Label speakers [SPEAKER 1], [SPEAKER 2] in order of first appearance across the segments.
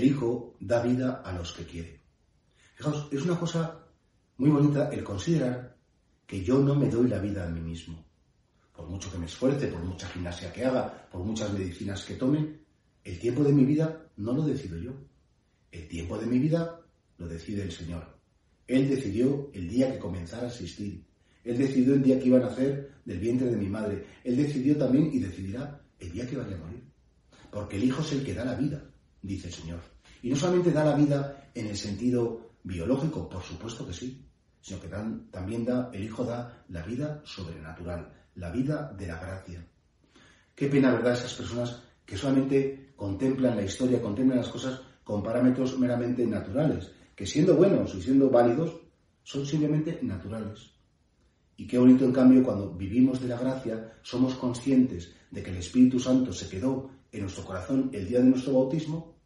[SPEAKER 1] El Hijo da vida a los que quiere. Fijaos, es una cosa muy bonita el considerar que yo no me doy la vida a mí mismo. Por mucho que me esfuerce, por mucha gimnasia que haga, por muchas medicinas que tome, el tiempo de mi vida no lo decido yo. El tiempo de mi vida lo decide el Señor. Él decidió el día que comenzara a existir. Él decidió el día que iba a nacer del vientre de mi madre. Él decidió también y decidirá el día que vaya a morir. Porque el Hijo es el que da la vida, dice el Señor. Y no solamente da la vida en el sentido biológico, por supuesto que sí, sino que también da, el Hijo da la vida sobrenatural, la vida de la gracia. Qué pena, ¿verdad?, esas personas que solamente contemplan la historia, contemplan las cosas con parámetros meramente naturales, que siendo buenos y siendo válidos, son simplemente naturales. Y qué bonito, en cambio, cuando vivimos de la gracia, somos conscientes de que el Espíritu Santo se quedó en nuestro corazón el día de nuestro bautismo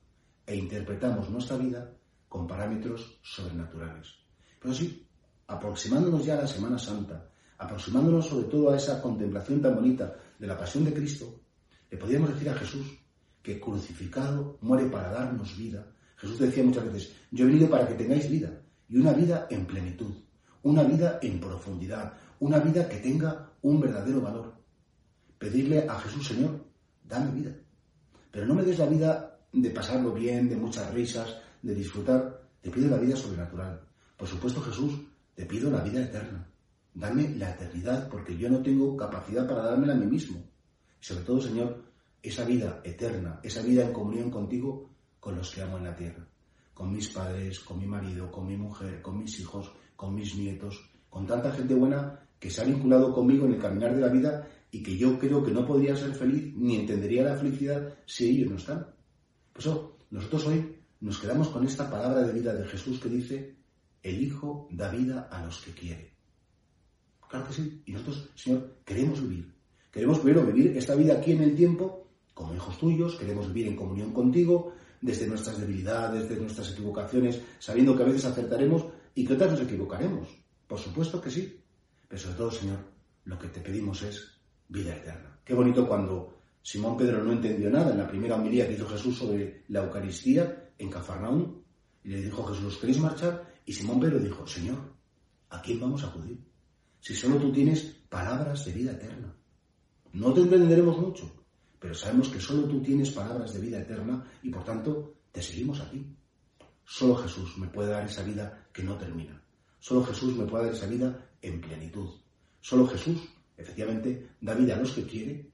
[SPEAKER 1] e interpretamos nuestra vida con parámetros sobrenaturales. Pero sí, aproximándonos ya a la Semana Santa, aproximándonos sobre todo a esa contemplación tan bonita de la pasión de Cristo, le podríamos decir a Jesús que crucificado muere para darnos vida. Jesús decía muchas veces, yo he venido para que tengáis vida, y una vida en plenitud, una vida en profundidad, una vida que tenga un verdadero valor. Pedirle a Jesús, Señor, dame vida. Pero no me des la vida de pasarlo bien, de muchas risas, de disfrutar. Te pido la vida sobrenatural. Por supuesto, Jesús, te pido la vida eterna. Dame la eternidad porque yo no tengo capacidad para dármela a mí mismo. Sobre todo, Señor, esa vida eterna, esa vida en comunión contigo con los que amo en la tierra. Con mis padres, con mi marido, con mi mujer, con mis hijos, con mis nietos, con tanta gente buena que se ha vinculado conmigo en el caminar de la vida y que yo creo que no podría ser feliz ni entendería la felicidad si ellos no están. Por eso, nosotros hoy nos quedamos con esta palabra de vida de Jesús que dice, el Hijo da vida a los que quiere. Claro que sí. Y nosotros, Señor, queremos vivir. Queremos primero vivir esta vida aquí en el tiempo como hijos tuyos, queremos vivir en comunión contigo, desde nuestras debilidades, desde nuestras equivocaciones, sabiendo que a veces acertaremos y que otras nos equivocaremos. Por supuesto que sí. Pero sobre todo, Señor, lo que te pedimos es vida eterna. Qué bonito cuando Simón Pedro no entendió nada en la primera homilía que hizo Jesús sobre la Eucaristía en Cafarnaún. Y le dijo Jesús, ¿queréis marchar? Y Simón Pedro dijo, Señor, ¿a quién vamos a acudir? Si solo tú tienes palabras de vida eterna. No te entenderemos mucho, pero sabemos que solo tú tienes palabras de vida eterna y por tanto te seguimos a ti. Solo Jesús me puede dar esa vida que no termina. Solo Jesús me puede dar esa vida en plenitud. Solo Jesús, efectivamente, da vida a los que quiere